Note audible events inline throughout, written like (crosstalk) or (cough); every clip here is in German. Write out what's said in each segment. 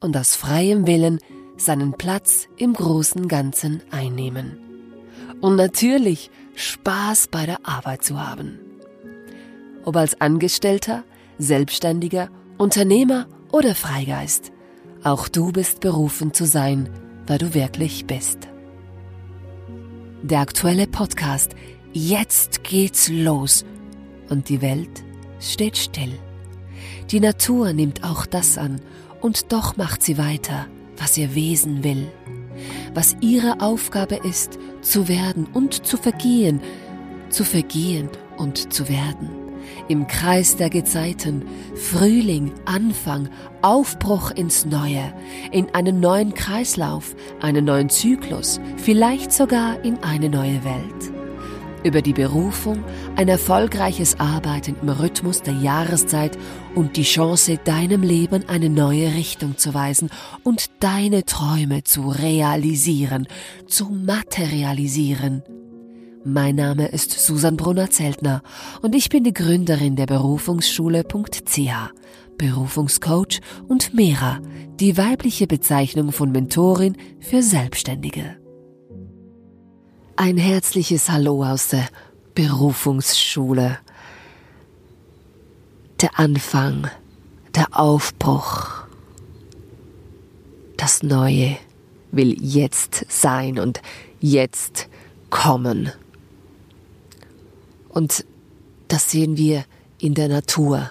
und aus freiem Willen seinen Platz im großen Ganzen einnehmen. Und natürlich Spaß bei der Arbeit zu haben. Ob als Angestellter, Selbstständiger, Unternehmer oder Freigeist, auch du bist berufen zu sein, wer du wirklich bist. Der aktuelle Podcast Jetzt geht's los und die Welt steht still. Die Natur nimmt auch das an und doch macht sie weiter, was ihr Wesen will, was ihre Aufgabe ist, zu werden und zu vergehen, zu vergehen und zu werden. Im Kreis der Gezeiten, Frühling, Anfang, Aufbruch ins Neue, in einen neuen Kreislauf, einen neuen Zyklus, vielleicht sogar in eine neue Welt über die Berufung, ein erfolgreiches Arbeiten im Rhythmus der Jahreszeit und die Chance, deinem Leben eine neue Richtung zu weisen und deine Träume zu realisieren, zu materialisieren. Mein Name ist Susan Brunner-Zeltner und ich bin die Gründerin der Berufungsschule.ch, Berufungscoach und Mera, die weibliche Bezeichnung von Mentorin für Selbstständige. Ein herzliches Hallo aus der Berufungsschule. Der Anfang, der Aufbruch, das Neue will jetzt sein und jetzt kommen. Und das sehen wir in der Natur.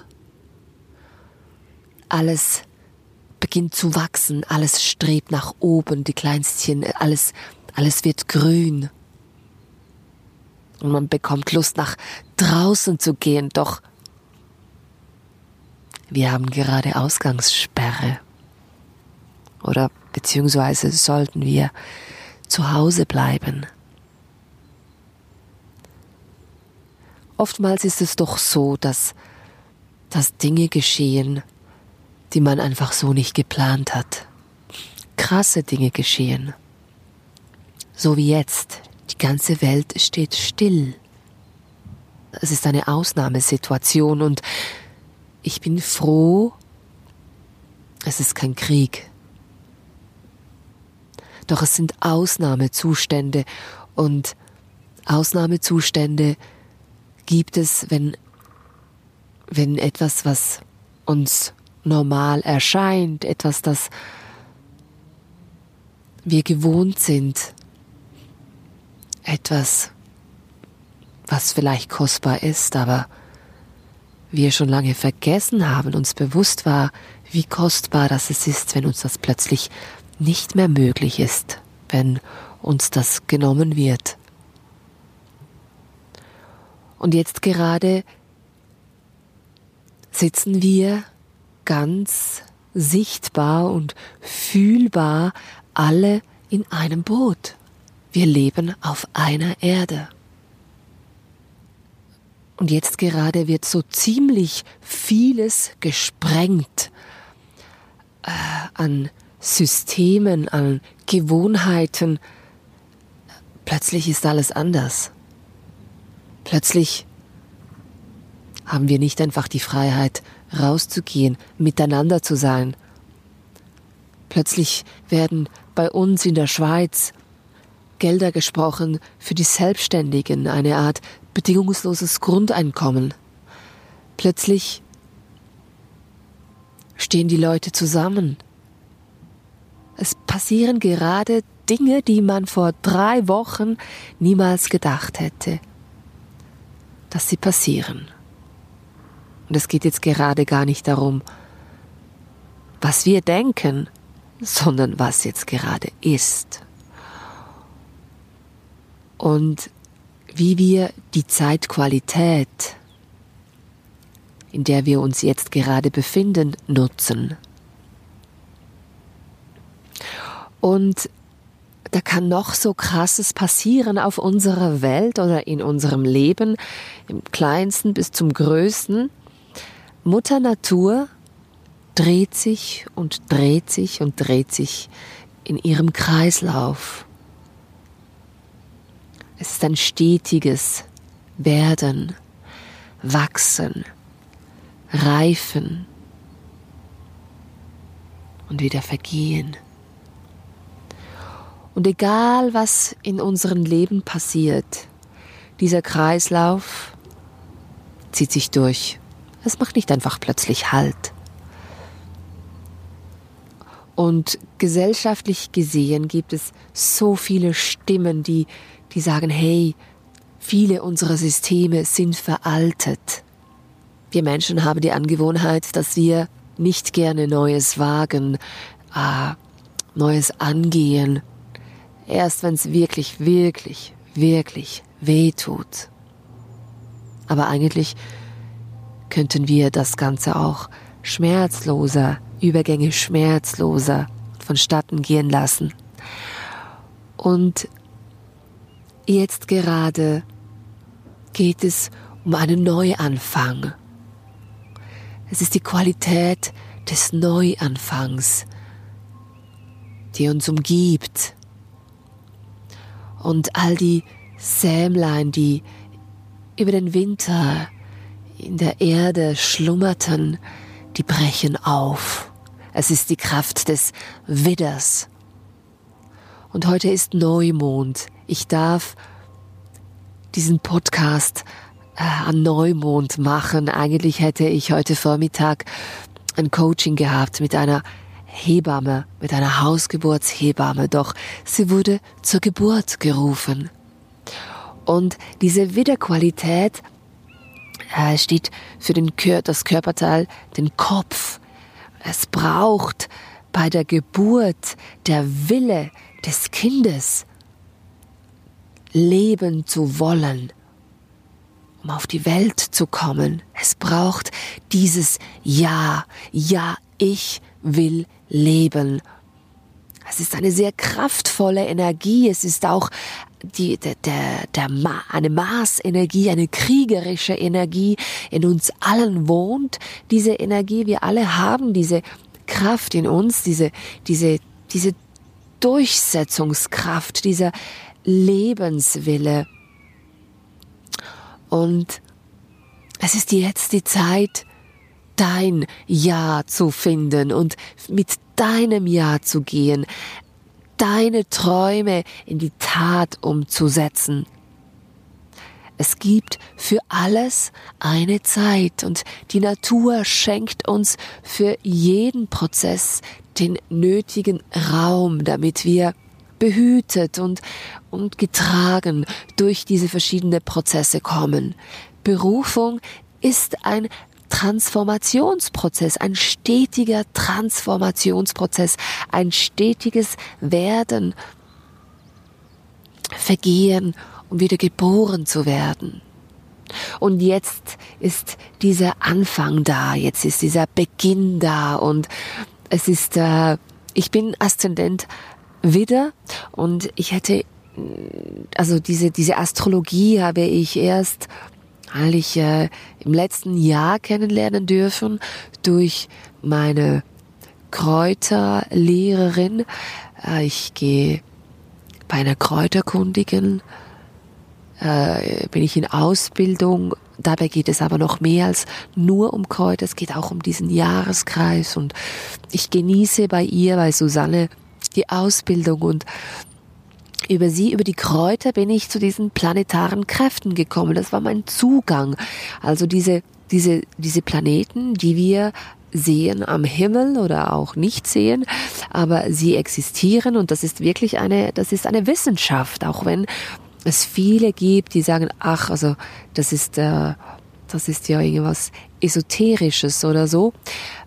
Alles beginnt zu wachsen, alles strebt nach oben, die Kleinstchen, alles, alles wird grün und man bekommt Lust nach draußen zu gehen, doch wir haben gerade Ausgangssperre. Oder beziehungsweise sollten wir zu Hause bleiben. Oftmals ist es doch so, dass, dass Dinge geschehen, die man einfach so nicht geplant hat. Krasse Dinge geschehen. So wie jetzt, die ganze Welt steht still. Es ist eine Ausnahmesituation und ich bin froh, es ist kein Krieg. Doch es sind Ausnahmezustände und Ausnahmezustände gibt es, wenn, wenn etwas, was uns normal erscheint, etwas, das wir gewohnt sind, etwas, was vielleicht kostbar ist, aber wir schon lange vergessen haben, uns bewusst war, wie kostbar das es ist, wenn uns das plötzlich nicht mehr möglich ist, wenn uns das genommen wird. Und jetzt gerade sitzen wir ganz sichtbar und fühlbar alle in einem Boot. Wir leben auf einer Erde. Und jetzt gerade wird so ziemlich vieles gesprengt äh, an Systemen, an Gewohnheiten. Plötzlich ist alles anders. Plötzlich haben wir nicht einfach die Freiheit, rauszugehen, miteinander zu sein. Plötzlich werden bei uns in der Schweiz Gelder gesprochen für die Selbstständigen, eine Art bedingungsloses Grundeinkommen. Plötzlich stehen die Leute zusammen. Es passieren gerade Dinge, die man vor drei Wochen niemals gedacht hätte, dass sie passieren. Und es geht jetzt gerade gar nicht darum, was wir denken, sondern was jetzt gerade ist. Und wie wir die Zeitqualität, in der wir uns jetzt gerade befinden, nutzen. Und da kann noch so krasses passieren auf unserer Welt oder in unserem Leben, im kleinsten bis zum größten. Mutter Natur dreht sich und dreht sich und dreht sich in ihrem Kreislauf. Es ist ein stetiges Werden, Wachsen, Reifen und wieder Vergehen. Und egal was in unserem Leben passiert, dieser Kreislauf zieht sich durch. Es macht nicht einfach plötzlich Halt. Und gesellschaftlich gesehen gibt es so viele Stimmen, die, die sagen, hey, viele unserer Systeme sind veraltet. Wir Menschen haben die Angewohnheit, dass wir nicht gerne Neues wagen, äh, Neues angehen, erst wenn es wirklich, wirklich, wirklich weh tut. Aber eigentlich könnten wir das Ganze auch schmerzloser, Übergänge schmerzloser vonstatten gehen lassen. Und jetzt gerade geht es um einen Neuanfang. Es ist die Qualität des Neuanfangs, die uns umgibt. Und all die Sämlein, die über den Winter in der Erde schlummerten, die brechen auf. Es ist die Kraft des Widders. Und heute ist Neumond. Ich darf diesen Podcast äh, an Neumond machen. Eigentlich hätte ich heute Vormittag ein Coaching gehabt mit einer Hebamme, mit einer Hausgeburtshebamme, doch sie wurde zur Geburt gerufen. Und diese Wiederqualität äh, steht für den Kör das Körperteil, den Kopf. Es braucht bei der Geburt der Wille des Kindes, leben zu wollen, um auf die Welt zu kommen. Es braucht dieses Ja, ja, ich will leben. Es ist eine sehr kraftvolle Energie. Es ist auch die, der, der, der, eine Maßenergie, eine kriegerische Energie in uns allen wohnt. Diese Energie, wir alle haben diese Kraft in uns, diese, diese, diese Durchsetzungskraft, dieser Lebenswille. Und es ist jetzt die Zeit, dein Ja zu finden und mit deinem Ja zu gehen deine Träume in die Tat umzusetzen. Es gibt für alles eine Zeit und die Natur schenkt uns für jeden Prozess den nötigen Raum, damit wir behütet und, und getragen durch diese verschiedenen Prozesse kommen. Berufung ist ein Transformationsprozess, ein stetiger Transformationsprozess, ein stetiges Werden, Vergehen, um wieder geboren zu werden. Und jetzt ist dieser Anfang da, jetzt ist dieser Beginn da und es ist, äh, ich bin Aszendent Widder und ich hätte, also diese, diese Astrologie habe ich erst eigentlich äh, im letzten Jahr kennenlernen dürfen durch meine Kräuterlehrerin. Äh, ich gehe bei einer Kräuterkundigen, äh, bin ich in Ausbildung. Dabei geht es aber noch mehr als nur um Kräuter. Es geht auch um diesen Jahreskreis und ich genieße bei ihr, bei Susanne, die Ausbildung und über sie, über die Kräuter bin ich zu diesen planetaren Kräften gekommen. Das war mein Zugang. Also diese diese, diese Planeten, die wir sehen am Himmel oder auch nicht sehen, aber sie existieren und das ist wirklich eine, das ist eine Wissenschaft, auch wenn es viele gibt, die sagen, ach, also das ist, äh, das ist ja irgendwas Esoterisches oder so.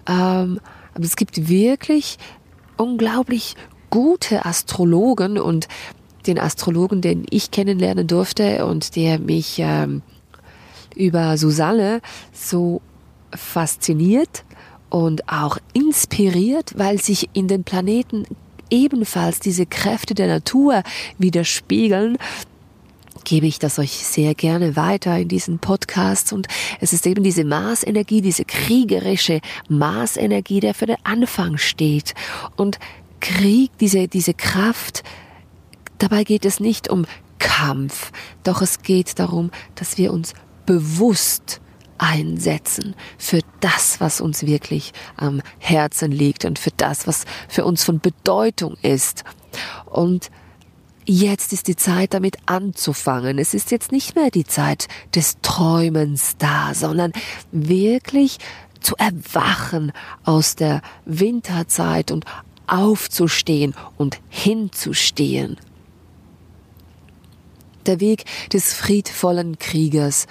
Ähm, aber es gibt wirklich unglaublich gute Astrologen und den Astrologen, den ich kennenlernen durfte und der mich ähm, über Susanne so fasziniert und auch inspiriert, weil sich in den Planeten ebenfalls diese Kräfte der Natur widerspiegeln, gebe ich das euch sehr gerne weiter in diesen Podcasts und es ist eben diese Marsenergie, diese kriegerische Marsenergie, der für den Anfang steht und Krieg, diese, diese Kraft, dabei geht es nicht um Kampf, doch es geht darum, dass wir uns bewusst einsetzen für das, was uns wirklich am Herzen liegt und für das, was für uns von Bedeutung ist. Und jetzt ist die Zeit, damit anzufangen. Es ist jetzt nicht mehr die Zeit des Träumens da, sondern wirklich zu erwachen aus der Winterzeit und aufzustehen und hinzustehen. Der Weg des friedvollen Kriegers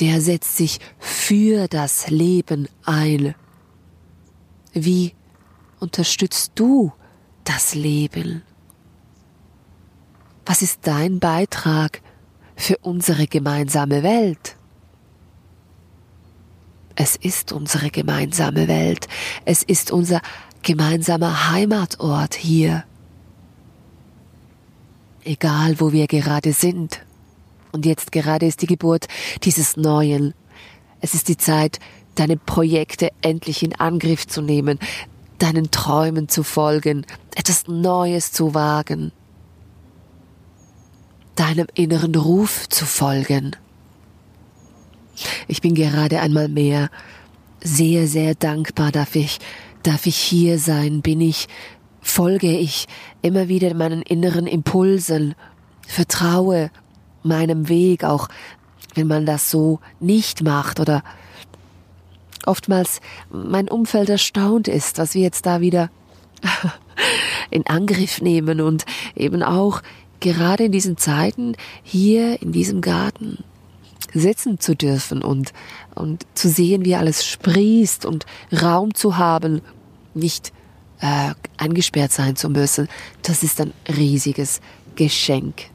der setzt sich für das Leben ein. Wie unterstützt du das Leben? Was ist dein Beitrag für unsere gemeinsame Welt? Es ist unsere gemeinsame Welt. Es ist unser gemeinsamer Heimatort hier. Egal, wo wir gerade sind. Und jetzt gerade ist die Geburt dieses Neuen. Es ist die Zeit, deine Projekte endlich in Angriff zu nehmen, deinen Träumen zu folgen, etwas Neues zu wagen, deinem inneren Ruf zu folgen. Ich bin gerade einmal mehr sehr, sehr dankbar, darf ich, darf ich hier sein, bin ich, folge ich immer wieder meinen inneren Impulsen, vertraue meinem Weg, auch wenn man das so nicht macht oder oftmals mein Umfeld erstaunt ist, was wir jetzt da wieder (laughs) in Angriff nehmen und eben auch gerade in diesen Zeiten hier in diesem Garten sitzen zu dürfen und, und zu sehen, wie alles sprießt und Raum zu haben, nicht äh, eingesperrt sein zu müssen, das ist ein riesiges Geschenk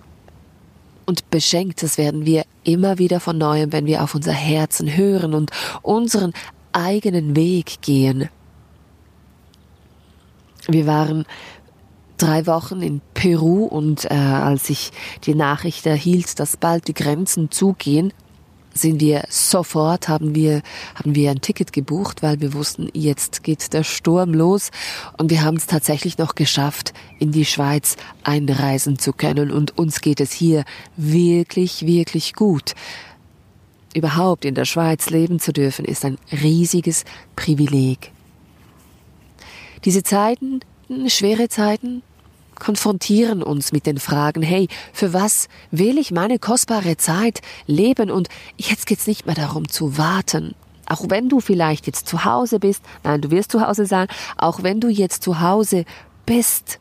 und beschenkt. Das werden wir immer wieder von neuem, wenn wir auf unser Herzen hören und unseren eigenen Weg gehen. Wir waren drei Wochen in Peru und äh, als ich die Nachricht erhielt, dass bald die Grenzen zugehen, sind wir sofort, haben wir, haben wir ein Ticket gebucht, weil wir wussten, jetzt geht der Sturm los. Und wir haben es tatsächlich noch geschafft, in die Schweiz einreisen zu können. Und uns geht es hier wirklich, wirklich gut. Überhaupt in der Schweiz leben zu dürfen, ist ein riesiges Privileg. Diese Zeiten, schwere Zeiten, konfrontieren uns mit den Fragen, hey, für was will ich meine kostbare Zeit leben? Und jetzt geht's nicht mehr darum zu warten. Auch wenn du vielleicht jetzt zu Hause bist, nein, du wirst zu Hause sein, auch wenn du jetzt zu Hause bist,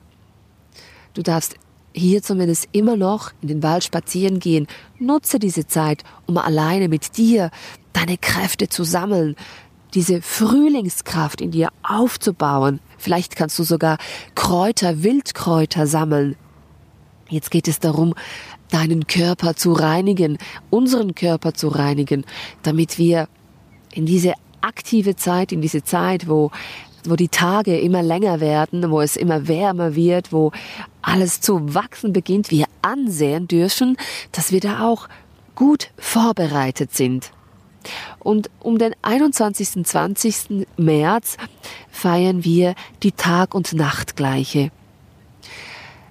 du darfst hier zumindest immer noch in den Wald spazieren gehen. Nutze diese Zeit, um alleine mit dir deine Kräfte zu sammeln, diese Frühlingskraft in dir aufzubauen. Vielleicht kannst du sogar Kräuter, Wildkräuter sammeln. Jetzt geht es darum, deinen Körper zu reinigen, unseren Körper zu reinigen, damit wir in diese aktive Zeit, in diese Zeit, wo wo die Tage immer länger werden, wo es immer wärmer wird, wo alles zu wachsen beginnt, wir ansehen dürfen, dass wir da auch gut vorbereitet sind. Und um den 21. 20. März feiern wir die Tag- und Nachtgleiche.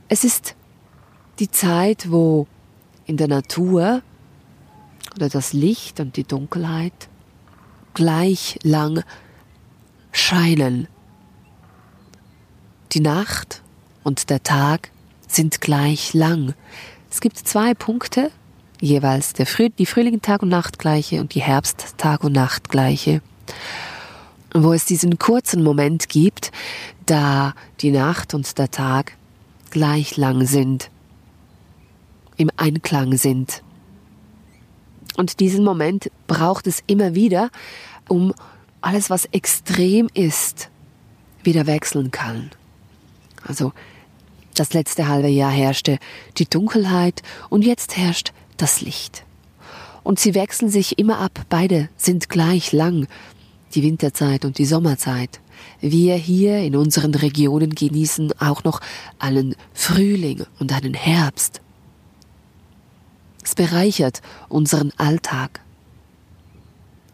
Es ist die Zeit, wo in der Natur oder das Licht und die Dunkelheit gleich lang scheinen. Die Nacht und der Tag sind gleich lang. Es gibt zwei Punkte, jeweils der Früh die Frühling Tag und Nachtgleiche und die Herbst Tag und Nachtgleiche, wo es diesen kurzen Moment gibt, da die Nacht und der Tag gleich lang sind, im Einklang sind. Und diesen Moment braucht es immer wieder, um alles, was extrem ist, wieder wechseln kann. Also das letzte halbe Jahr herrschte die Dunkelheit und jetzt herrscht das Licht. Und sie wechseln sich immer ab, beide sind gleich lang, die Winterzeit und die Sommerzeit. Wir hier in unseren Regionen genießen auch noch einen Frühling und einen Herbst. Es bereichert unseren Alltag.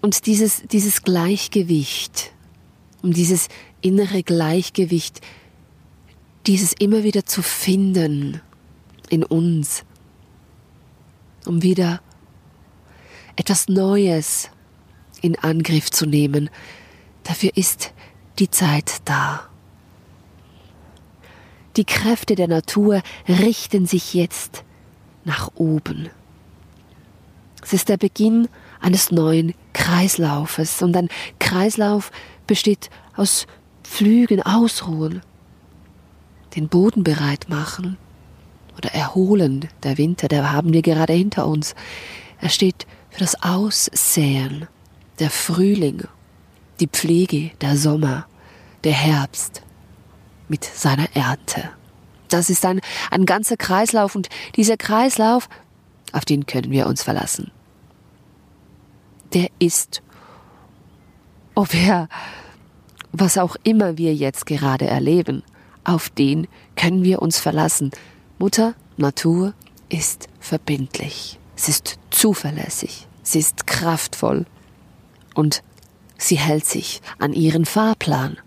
Und dieses, dieses Gleichgewicht, um dieses innere Gleichgewicht, dieses immer wieder zu finden in uns, um wieder etwas Neues in Angriff zu nehmen. Dafür ist die Zeit da. Die Kräfte der Natur richten sich jetzt nach oben. Es ist der Beginn eines neuen Kreislaufes und ein Kreislauf besteht aus Flügen, Ausruhen, den Boden bereit machen oder erholen. Der Winter, der haben wir gerade hinter uns. Er steht für das Aussäen, der Frühling, die Pflege, der Sommer, der Herbst mit seiner Ernte. Das ist ein, ein ganzer Kreislauf und dieser Kreislauf, auf den können wir uns verlassen. Der ist, ob er, was auch immer wir jetzt gerade erleben, auf den können wir uns verlassen. Mutter Natur ist verbindlich, sie ist zuverlässig, sie ist kraftvoll und sie hält sich an ihren Fahrplan.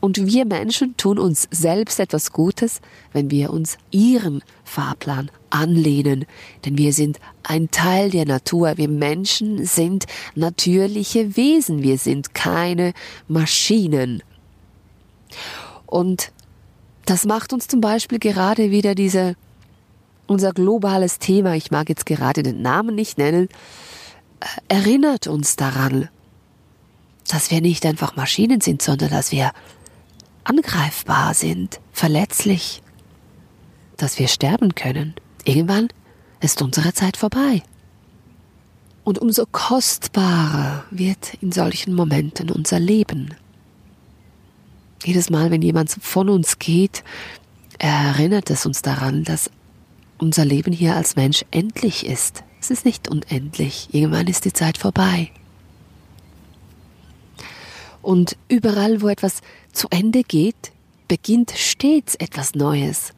Und wir Menschen tun uns selbst etwas Gutes, wenn wir uns ihren Fahrplan anlehnen, denn wir sind ein Teil der Natur. Wir Menschen sind natürliche Wesen, wir sind keine Maschinen. Und das macht uns zum Beispiel gerade wieder diese, unser globales Thema, ich mag jetzt gerade den Namen nicht nennen, äh, erinnert uns daran, dass wir nicht einfach Maschinen sind, sondern dass wir angreifbar sind, verletzlich, dass wir sterben können. Irgendwann ist unsere Zeit vorbei. Und umso kostbarer wird in solchen Momenten unser Leben. Jedes Mal, wenn jemand von uns geht, erinnert es uns daran, dass unser Leben hier als Mensch endlich ist. Es ist nicht unendlich. Irgendwann ist die Zeit vorbei. Und überall, wo etwas zu Ende geht, beginnt stets etwas Neues.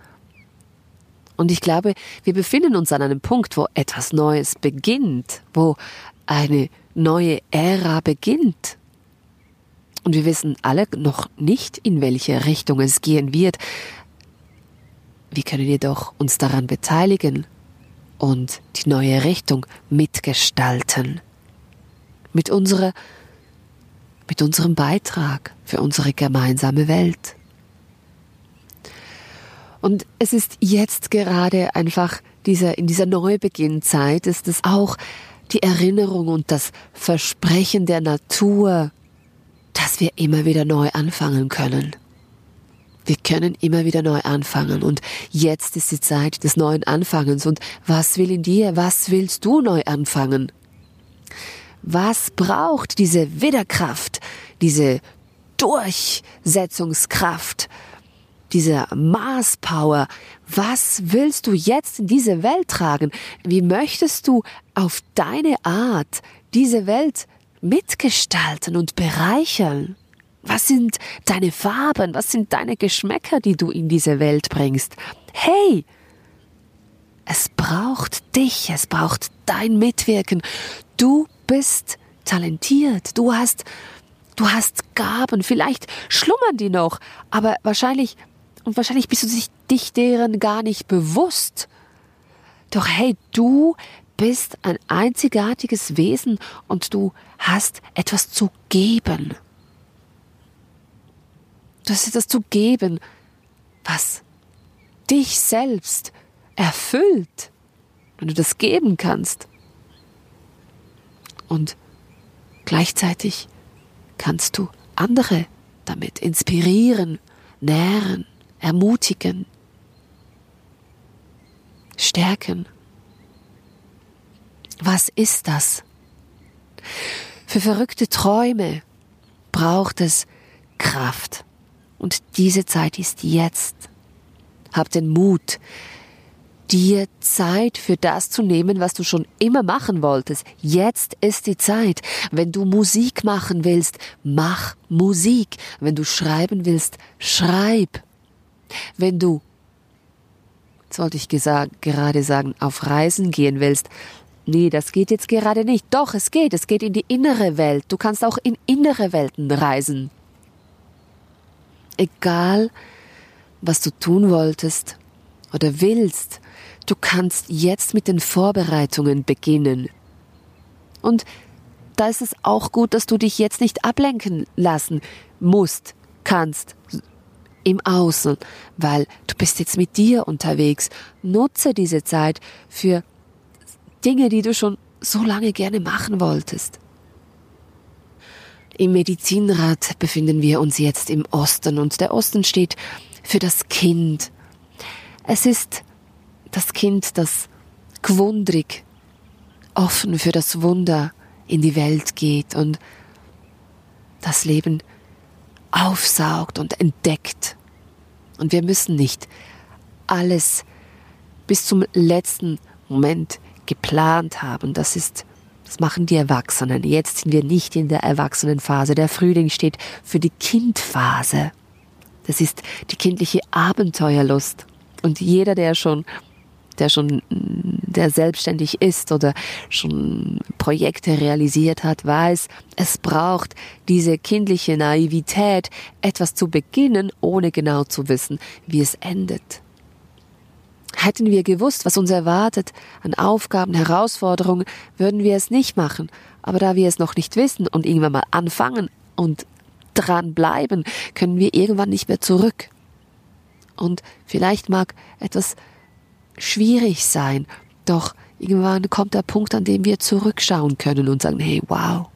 Und ich glaube, wir befinden uns an einem Punkt, wo etwas Neues beginnt, wo eine neue Ära beginnt. Und wir wissen alle noch nicht, in welche Richtung es gehen wird. Wir können jedoch uns daran beteiligen und die neue Richtung mitgestalten. Mit unserer mit unserem Beitrag für unsere gemeinsame Welt. Und es ist jetzt gerade einfach dieser, in dieser Neubeginnzeit ist es auch die Erinnerung und das Versprechen der Natur, dass wir immer wieder neu anfangen können. Wir können immer wieder neu anfangen und jetzt ist die Zeit des neuen Anfangens und was will in dir, was willst du neu anfangen? Was braucht diese Widerkraft, diese Durchsetzungskraft, diese Maßpower? Was willst du jetzt in diese Welt tragen? Wie möchtest du auf deine Art diese Welt mitgestalten und bereichern? Was sind deine Farben? Was sind deine Geschmäcker, die du in diese Welt bringst? Hey, es braucht dich, es braucht dein Mitwirken. Du bist talentiert, du hast, du hast Gaben, vielleicht schlummern die noch, aber wahrscheinlich, und wahrscheinlich bist du dich, deren gar nicht bewusst. Doch hey, du bist ein einzigartiges Wesen und du hast etwas zu geben. Du hast etwas zu geben, was dich selbst erfüllt. wenn du das geben kannst. Und gleichzeitig kannst du andere damit inspirieren, nähren, ermutigen, stärken. Was ist das? Für verrückte Träume braucht es Kraft. Und diese Zeit ist jetzt. Hab den Mut, dir Zeit für das zu nehmen, was du schon immer machen wolltest. Jetzt ist die Zeit. Wenn du Musik machen willst, mach Musik. Wenn du schreiben willst, schreib. Wenn du, wollte ich gerade sagen, auf Reisen gehen willst, Nee, das geht jetzt gerade nicht. Doch, es geht. Es geht in die innere Welt. Du kannst auch in innere Welten reisen. Egal, was du tun wolltest oder willst, du kannst jetzt mit den Vorbereitungen beginnen. Und da ist es auch gut, dass du dich jetzt nicht ablenken lassen musst, kannst im Außen, weil du bist jetzt mit dir unterwegs. Nutze diese Zeit für Dinge, die du schon so lange gerne machen wolltest. Im Medizinrat befinden wir uns jetzt im Osten und der Osten steht für das Kind. Es ist das Kind, das gewundrig, offen für das Wunder in die Welt geht und das Leben aufsaugt und entdeckt. Und wir müssen nicht alles bis zum letzten Moment geplant haben. Das ist, das machen die Erwachsenen. Jetzt sind wir nicht in der Erwachsenenphase. Der Frühling steht für die Kindphase. Das ist die kindliche Abenteuerlust. Und jeder, der schon, der schon, der selbstständig ist oder schon Projekte realisiert hat, weiß, es braucht diese kindliche Naivität, etwas zu beginnen, ohne genau zu wissen, wie es endet. Hätten wir gewusst, was uns erwartet an Aufgaben, Herausforderungen, würden wir es nicht machen. Aber da wir es noch nicht wissen und irgendwann mal anfangen und dran bleiben, können wir irgendwann nicht mehr zurück. Und vielleicht mag etwas schwierig sein, doch irgendwann kommt der Punkt, an dem wir zurückschauen können und sagen, hey, wow,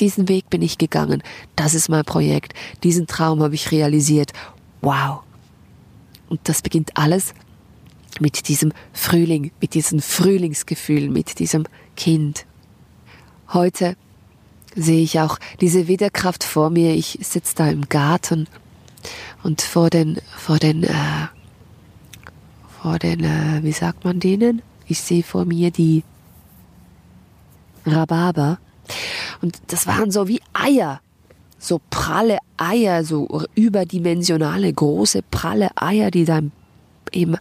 diesen Weg bin ich gegangen, das ist mein Projekt, diesen Traum habe ich realisiert, wow. Und das beginnt alles mit diesem Frühling, mit diesem Frühlingsgefühl, mit diesem Kind. Heute sehe ich auch diese Widerkraft vor mir. Ich sitze da im Garten und vor den, vor den, äh, vor den, äh, wie sagt man denen? Ich sehe vor mir die Rhabarber und das waren so wie Eier, so pralle Eier, so überdimensionale große pralle Eier, die da im im,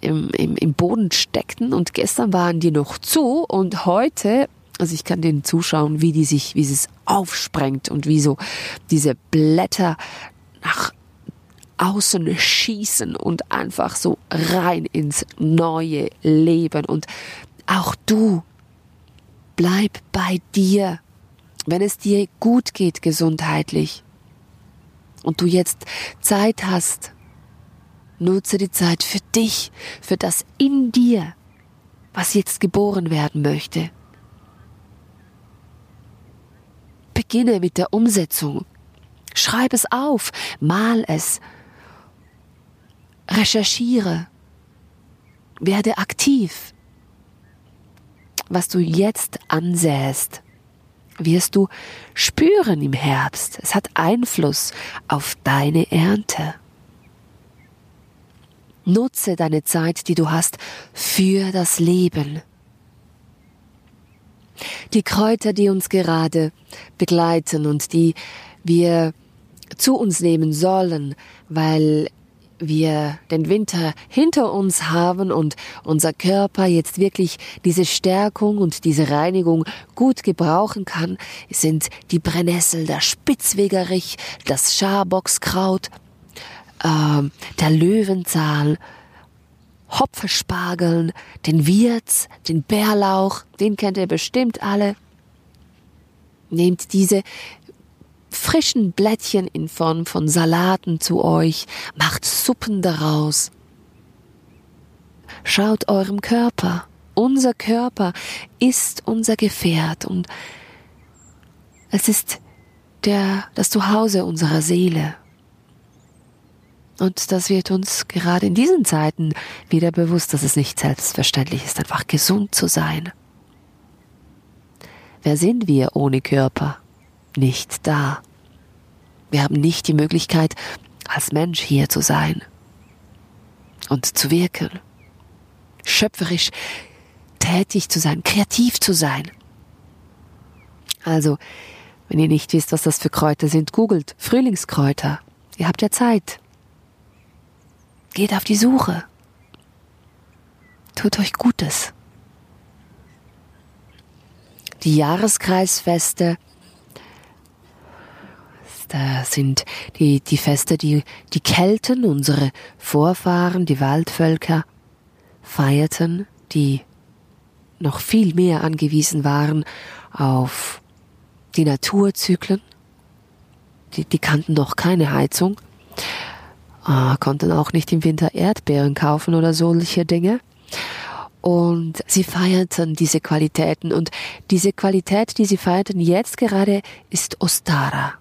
im, im Boden steckten. Und gestern waren die noch zu. Und heute also ich kann denen zuschauen, wie die sich, wie es aufsprengt und wie so diese Blätter nach außen schießen und einfach so rein ins neue Leben. Und auch du, bleib bei dir, wenn es dir gut geht gesundheitlich. Und du jetzt Zeit hast, Nutze die Zeit für dich, für das in dir, was jetzt geboren werden möchte. Beginne mit der Umsetzung. Schreib es auf, mal es, recherchiere, werde aktiv. Was du jetzt ansäst, wirst du spüren im Herbst. Es hat Einfluss auf deine Ernte. Nutze deine Zeit, die du hast, für das Leben. Die Kräuter, die uns gerade begleiten und die wir zu uns nehmen sollen, weil wir den Winter hinter uns haben und unser Körper jetzt wirklich diese Stärkung und diese Reinigung gut gebrauchen kann, sind die Brennnessel, der Spitzwegerich, das Scharbockskraut, äh, der Löwenzahn, Hopfespargeln, den Wirz, den Bärlauch, den kennt ihr bestimmt alle. Nehmt diese frischen Blättchen in Form von Salaten zu euch, macht Suppen daraus. schaut eurem Körper. Unser Körper ist unser Gefährt und es ist der, das Zuhause unserer Seele. Und das wird uns gerade in diesen Zeiten wieder bewusst, dass es nicht selbstverständlich ist, einfach gesund zu sein. Wer sind wir ohne Körper? Nicht da. Wir haben nicht die Möglichkeit, als Mensch hier zu sein und zu wirken, schöpferisch tätig zu sein, kreativ zu sein. Also, wenn ihr nicht wisst, was das für Kräuter sind, googelt Frühlingskräuter. Ihr habt ja Zeit. Geht auf die Suche. Tut euch Gutes. Die Jahreskreisfeste da sind die, die Feste, die die Kelten, unsere Vorfahren, die Waldvölker, feierten, die noch viel mehr angewiesen waren auf die Naturzyklen. Die, die kannten noch keine Heizung, äh, konnten auch nicht im Winter Erdbeeren kaufen oder solche Dinge. Und sie feierten diese Qualitäten. Und diese Qualität, die sie feierten jetzt gerade, ist Ostara.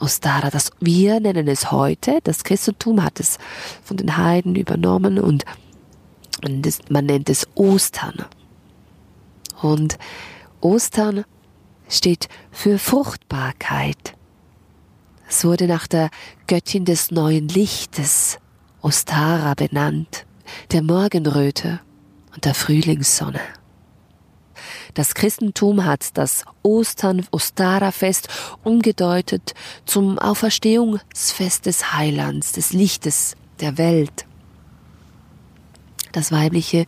Ostara, das wir nennen es heute, das Christentum hat es von den Heiden übernommen und man nennt es Ostern. Und Ostern steht für Fruchtbarkeit. Es wurde nach der Göttin des neuen Lichtes, Ostara, benannt, der Morgenröte und der Frühlingssonne. Das Christentum hat das Ostern, Ostara-Fest umgedeutet zum Auferstehungsfest des Heilands, des Lichtes der Welt. Das Weibliche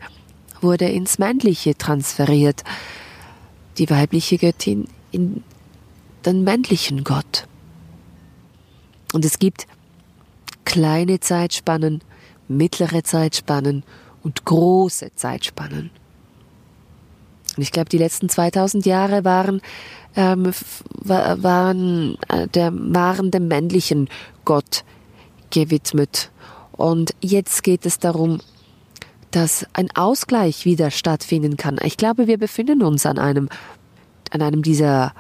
wurde ins Männliche transferiert, die weibliche Göttin in den männlichen Gott. Und es gibt kleine Zeitspannen, mittlere Zeitspannen und große Zeitspannen. Und ich glaube, die letzten 2000 Jahre waren, ähm, waren, äh, der, waren dem männlichen Gott gewidmet. Und jetzt geht es darum, dass ein Ausgleich wieder stattfinden kann. Ich glaube, wir befinden uns an einem, an einem dieser,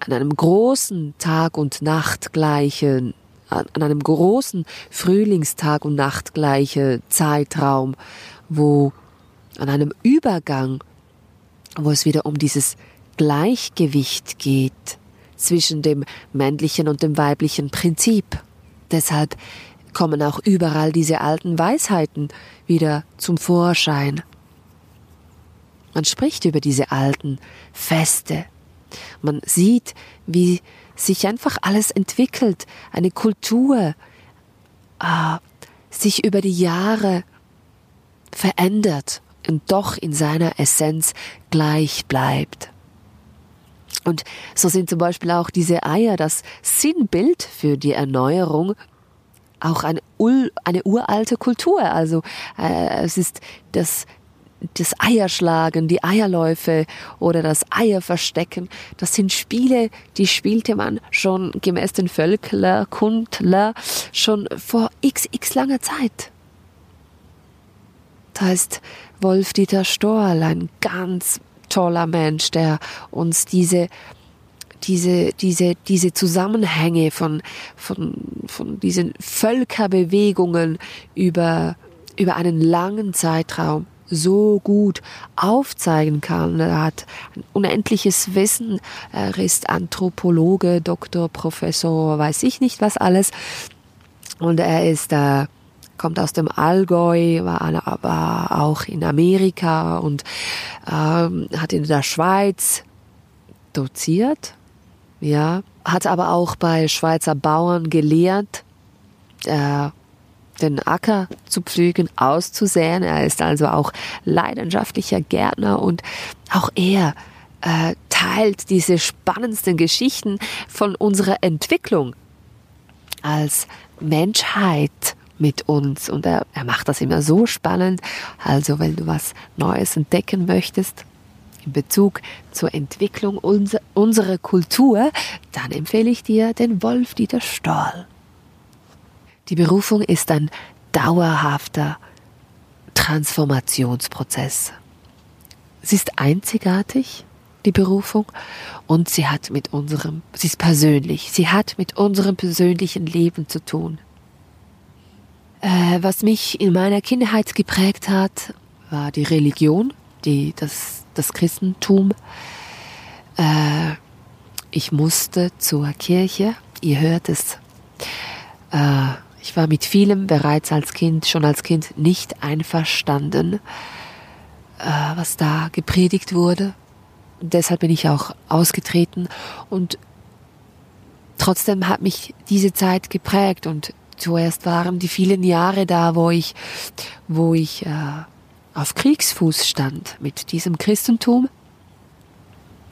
an einem großen Tag und Nacht gleichen, an einem großen Frühlingstag und Nacht gleiche Zeitraum, wo an einem Übergang wo es wieder um dieses Gleichgewicht geht zwischen dem männlichen und dem weiblichen Prinzip. Deshalb kommen auch überall diese alten Weisheiten wieder zum Vorschein. Man spricht über diese alten Feste. Man sieht, wie sich einfach alles entwickelt, eine Kultur äh, sich über die Jahre verändert und doch in seiner Essenz gleich bleibt. Und so sind zum Beispiel auch diese Eier das Sinnbild für die Erneuerung, auch eine, eine uralte Kultur. Also äh, es ist das, das Eierschlagen, die Eierläufe oder das Eierverstecken. Das sind Spiele, die spielte man schon gemäß den Völkler, Kundler schon vor x, x langer Zeit. Das heißt, Wolf-Dieter Storl, ein ganz toller Mensch, der uns diese diese, diese, diese Zusammenhänge von, von, von diesen Völkerbewegungen über, über einen langen Zeitraum so gut aufzeigen kann. Er hat ein unendliches Wissen. Er ist Anthropologe, Doktor, Professor, weiß ich nicht was alles. Und er ist äh, kommt aus dem Allgäu, war aber auch in Amerika und ähm, hat in der Schweiz doziert, ja, hat aber auch bei Schweizer Bauern gelehrt, äh, den Acker zu pflügen, auszusäen. Er ist also auch leidenschaftlicher Gärtner und auch er äh, teilt diese spannendsten Geschichten von unserer Entwicklung als Menschheit mit uns. Und er, er macht das immer so spannend. Also wenn du was Neues entdecken möchtest, in Bezug zur Entwicklung unser, unserer Kultur, dann empfehle ich dir den Wolf Dieter Stoll. Die Berufung ist ein dauerhafter Transformationsprozess. Sie ist einzigartig, die Berufung, und sie hat mit unserem, sie ist persönlich, sie hat mit unserem persönlichen Leben zu tun. Äh, was mich in meiner Kindheit geprägt hat, war die Religion, die, das, das Christentum. Äh, ich musste zur Kirche, ihr hört es. Äh, ich war mit vielem bereits als Kind, schon als Kind nicht einverstanden, äh, was da gepredigt wurde. Und deshalb bin ich auch ausgetreten und trotzdem hat mich diese Zeit geprägt und zuerst waren die vielen Jahre da, wo ich, wo ich äh, auf Kriegsfuß stand mit diesem Christentum.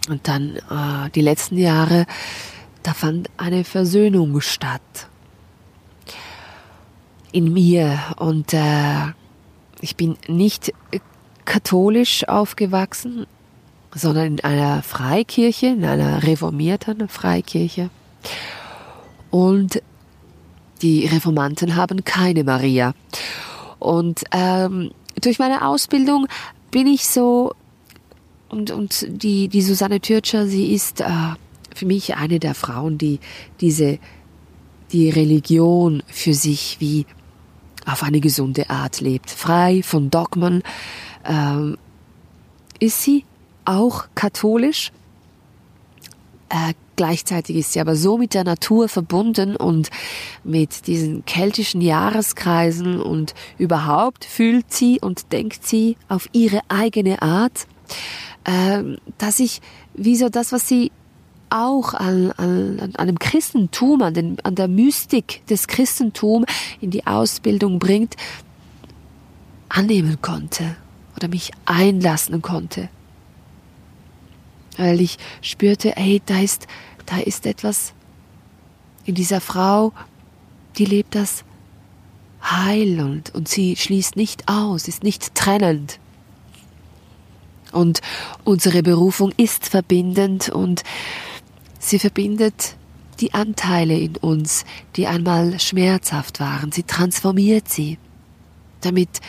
Und dann äh, die letzten Jahre, da fand eine Versöhnung statt in mir und äh, ich bin nicht katholisch aufgewachsen, sondern in einer Freikirche, in einer reformierten Freikirche. Und die Reformanten haben keine Maria. Und ähm, durch meine Ausbildung bin ich so und und die die Susanne Türtscher, sie ist äh, für mich eine der Frauen, die diese die Religion für sich wie auf eine gesunde Art lebt, frei von Dogmen. Ähm, ist sie auch katholisch? Äh, gleichzeitig ist sie aber so mit der Natur verbunden und mit diesen keltischen Jahreskreisen und überhaupt fühlt sie und denkt sie auf ihre eigene Art, äh, dass ich wie so das, was sie auch an, an, an einem Christentum, an, den, an der Mystik des Christentums in die Ausbildung bringt, annehmen konnte oder mich einlassen konnte. Weil ich spürte, ey, da ist, da ist etwas in dieser Frau, die lebt das heil und, und sie schließt nicht aus, ist nicht trennend. Und unsere Berufung ist verbindend und Sie verbindet die Anteile in uns, die einmal schmerzhaft waren. Sie transformiert sie, damit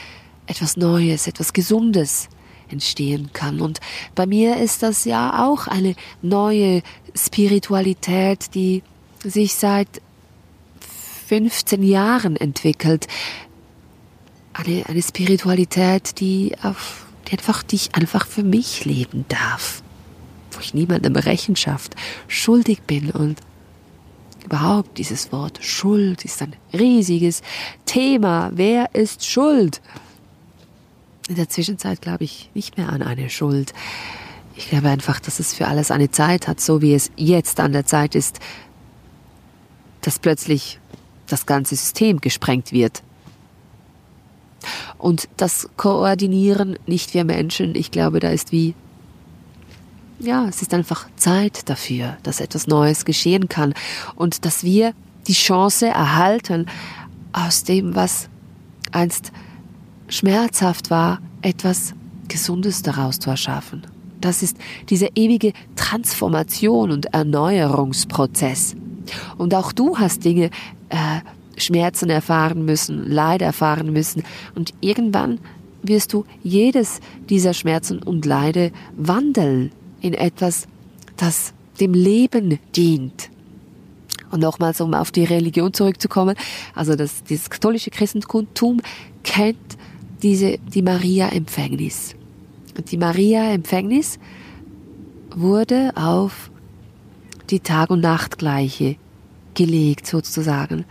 etwas Neues, etwas Gesundes entstehen kann. Und bei mir ist das ja auch eine neue Spiritualität, die sich seit 15 Jahren entwickelt. Eine, eine Spiritualität, die, auf, die einfach, die einfach für mich leben darf wo ich niemandem Rechenschaft schuldig bin und überhaupt dieses Wort Schuld ist ein riesiges Thema. Wer ist schuld? In der Zwischenzeit glaube ich nicht mehr an eine Schuld. Ich glaube einfach, dass es für alles eine Zeit hat, so wie es jetzt an der Zeit ist, dass plötzlich das ganze System gesprengt wird. Und das Koordinieren nicht wir Menschen, ich glaube, da ist wie ja, es ist einfach Zeit dafür, dass etwas Neues geschehen kann und dass wir die Chance erhalten, aus dem, was einst schmerzhaft war, etwas Gesundes daraus zu erschaffen. Das ist dieser ewige Transformation und Erneuerungsprozess. Und auch du hast Dinge, äh, Schmerzen erfahren müssen, Leid erfahren müssen. Und irgendwann wirst du jedes dieser Schmerzen und Leide wandeln in etwas, das dem Leben dient. Und nochmals, um auf die Religion zurückzukommen, also das, dieses katholische Christentum kennt diese, die Maria-Empfängnis. Und die Maria-Empfängnis wurde auf die Tag- und Nachtgleiche gelegt, sozusagen.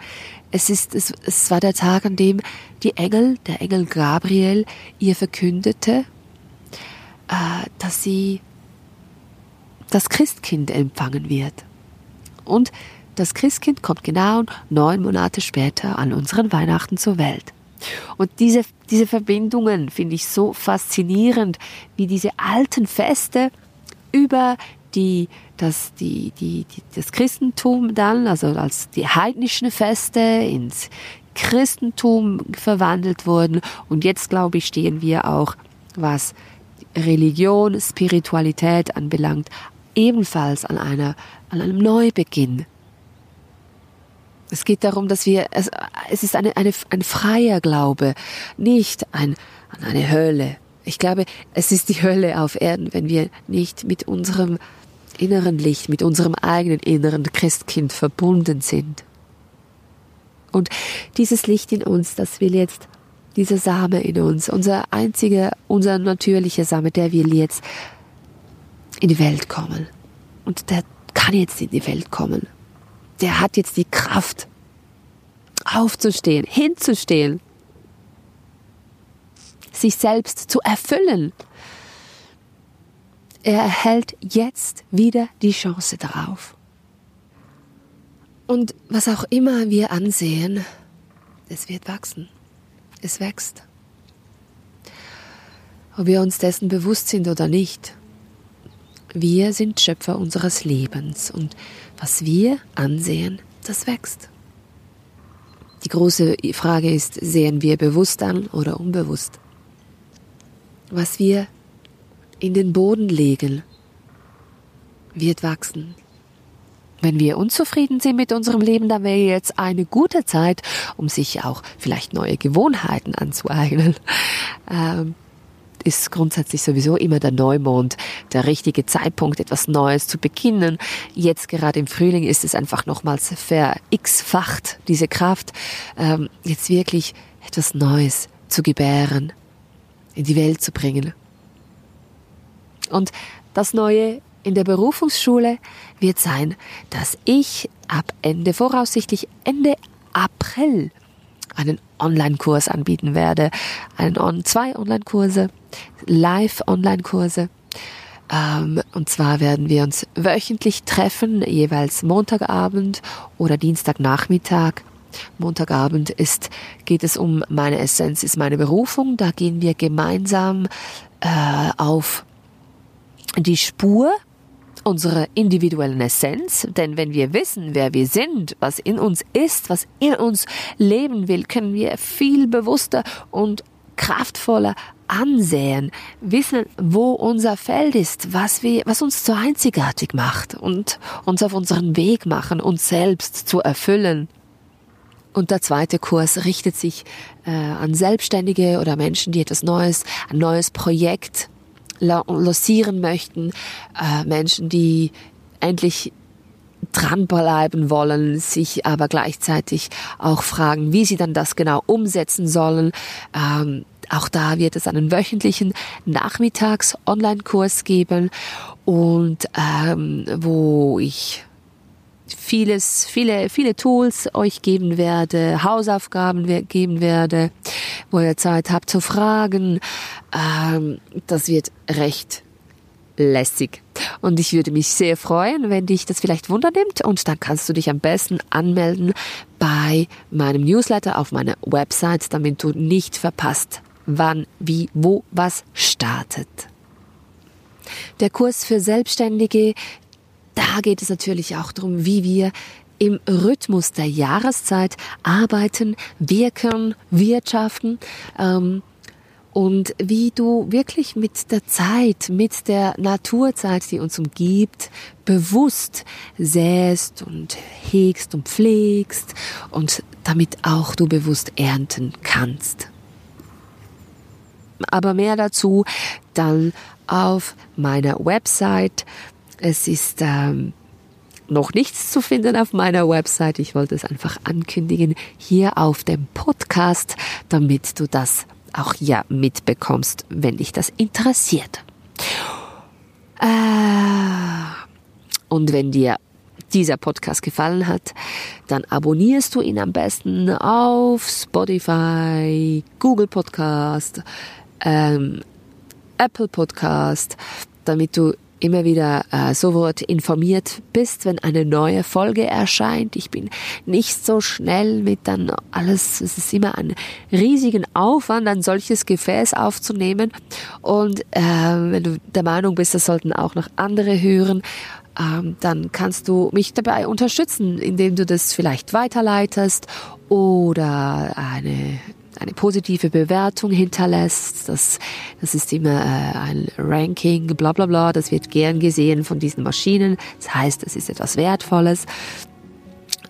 Es ist, es, es war der Tag, an dem die Engel, der Engel Gabriel, ihr verkündete, äh, dass sie das Christkind empfangen wird. Und das Christkind kommt genau neun Monate später an unseren Weihnachten zur Welt. Und diese, diese Verbindungen finde ich so faszinierend, wie diese alten Feste über die, das, die, die, die, das Christentum dann, also als die heidnischen Feste ins Christentum verwandelt wurden. Und jetzt, glaube ich, stehen wir auch, was Religion, Spiritualität anbelangt, ebenfalls an, einer, an einem Neubeginn. Es geht darum, dass wir, es, es ist eine, eine, ein freier Glaube, nicht ein, an eine Hölle. Ich glaube, es ist die Hölle auf Erden, wenn wir nicht mit unserem inneren Licht, mit unserem eigenen inneren Christkind verbunden sind. Und dieses Licht in uns, das will jetzt, dieser Same in uns, unser einziger, unser natürlicher Same, der will jetzt in die Welt kommen. Und der kann jetzt in die Welt kommen. Der hat jetzt die Kraft, aufzustehen, hinzustehen, sich selbst zu erfüllen. Er erhält jetzt wieder die Chance darauf. Und was auch immer wir ansehen, es wird wachsen. Es wächst. Ob wir uns dessen bewusst sind oder nicht, wir sind Schöpfer unseres Lebens und was wir ansehen, das wächst. Die große Frage ist, sehen wir bewusst an oder unbewusst? Was wir in den Boden legen, wird wachsen. Wenn wir unzufrieden sind mit unserem Leben, dann wäre jetzt eine gute Zeit, um sich auch vielleicht neue Gewohnheiten anzueignen. Ähm, ist grundsätzlich sowieso immer der Neumond der richtige Zeitpunkt, etwas Neues zu beginnen. Jetzt gerade im Frühling ist es einfach nochmals ver-x-facht, diese Kraft, ähm, jetzt wirklich etwas Neues zu gebären, in die Welt zu bringen. Und das Neue in der Berufungsschule wird sein, dass ich ab Ende, voraussichtlich Ende April, einen Online-Kurs anbieten werde. Einen zwei Online-Kurse, Live-Online-Kurse. Ähm, und zwar werden wir uns wöchentlich treffen, jeweils Montagabend oder Dienstagnachmittag. Montagabend ist, geht es um meine Essenz, ist meine Berufung. Da gehen wir gemeinsam äh, auf die Spur unserer individuellen Essenz, denn wenn wir wissen, wer wir sind, was in uns ist, was in uns leben will, können wir viel bewusster und kraftvoller ansehen, wissen, wo unser Feld ist, was wir, was uns so einzigartig macht und uns auf unseren Weg machen, uns selbst zu erfüllen. Und der zweite Kurs richtet sich äh, an Selbstständige oder Menschen, die etwas Neues, ein neues Projekt lancieren möchten, äh, Menschen, die endlich dranbleiben wollen, sich aber gleichzeitig auch fragen, wie sie dann das genau umsetzen sollen. Ähm, auch da wird es einen wöchentlichen Nachmittags-Online-Kurs geben und ähm, wo ich vieles, viele, viele Tools euch geben werde, Hausaufgaben geben werde, wo ihr Zeit habt zu fragen. Ähm, das wird recht lässig. Und ich würde mich sehr freuen, wenn dich das vielleicht wundernimmt und dann kannst du dich am besten anmelden bei meinem Newsletter auf meiner Website, damit du nicht verpasst, wann, wie, wo, was startet. Der Kurs für Selbstständige da geht es natürlich auch darum, wie wir im Rhythmus der Jahreszeit arbeiten, wirken, wirtschaften ähm, und wie du wirklich mit der Zeit, mit der Naturzeit, die uns umgibt, bewusst säst und hegst und pflegst und damit auch du bewusst ernten kannst. Aber mehr dazu dann auf meiner Website es ist ähm, noch nichts zu finden auf meiner Website. Ich wollte es einfach ankündigen hier auf dem Podcast, damit du das auch hier mitbekommst, wenn dich das interessiert. Äh, und wenn dir dieser Podcast gefallen hat, dann abonnierst du ihn am besten auf Spotify, Google Podcast, ähm, Apple Podcast, damit du immer wieder äh, sofort informiert bist, wenn eine neue Folge erscheint. Ich bin nicht so schnell mit dann alles, es ist immer ein riesigen Aufwand, ein solches Gefäß aufzunehmen. Und äh, wenn du der Meinung bist, das sollten auch noch andere hören, ähm, dann kannst du mich dabei unterstützen, indem du das vielleicht weiterleitest oder eine eine positive Bewertung hinterlässt. Das, das ist immer äh, ein Ranking, bla bla bla. Das wird gern gesehen von diesen Maschinen. Das heißt, es ist etwas Wertvolles.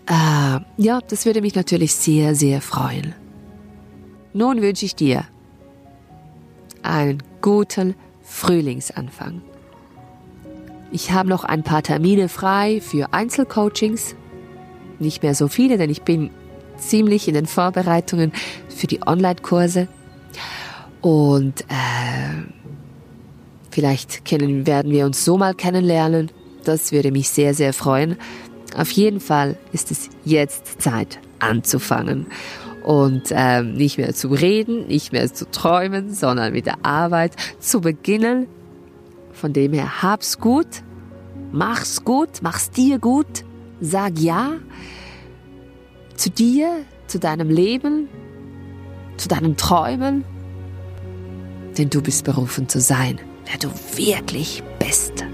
äh, ja, das würde mich natürlich sehr, sehr freuen. Nun wünsche ich dir einen guten Frühlingsanfang. Ich habe noch ein paar Termine frei für Einzelcoachings. Nicht mehr so viele, denn ich bin ziemlich in den Vorbereitungen für die Online-Kurse. Und äh, vielleicht kennen, werden wir uns so mal kennenlernen. Das würde mich sehr, sehr freuen. Auf jeden Fall ist es jetzt Zeit anzufangen und ähm, nicht mehr zu reden, nicht mehr zu träumen, sondern mit der Arbeit zu beginnen. Von dem her, hab's gut, mach's gut, mach's dir gut, sag ja zu dir, zu deinem Leben, zu deinen Träumen, denn du bist berufen zu sein, wer du wirklich bist.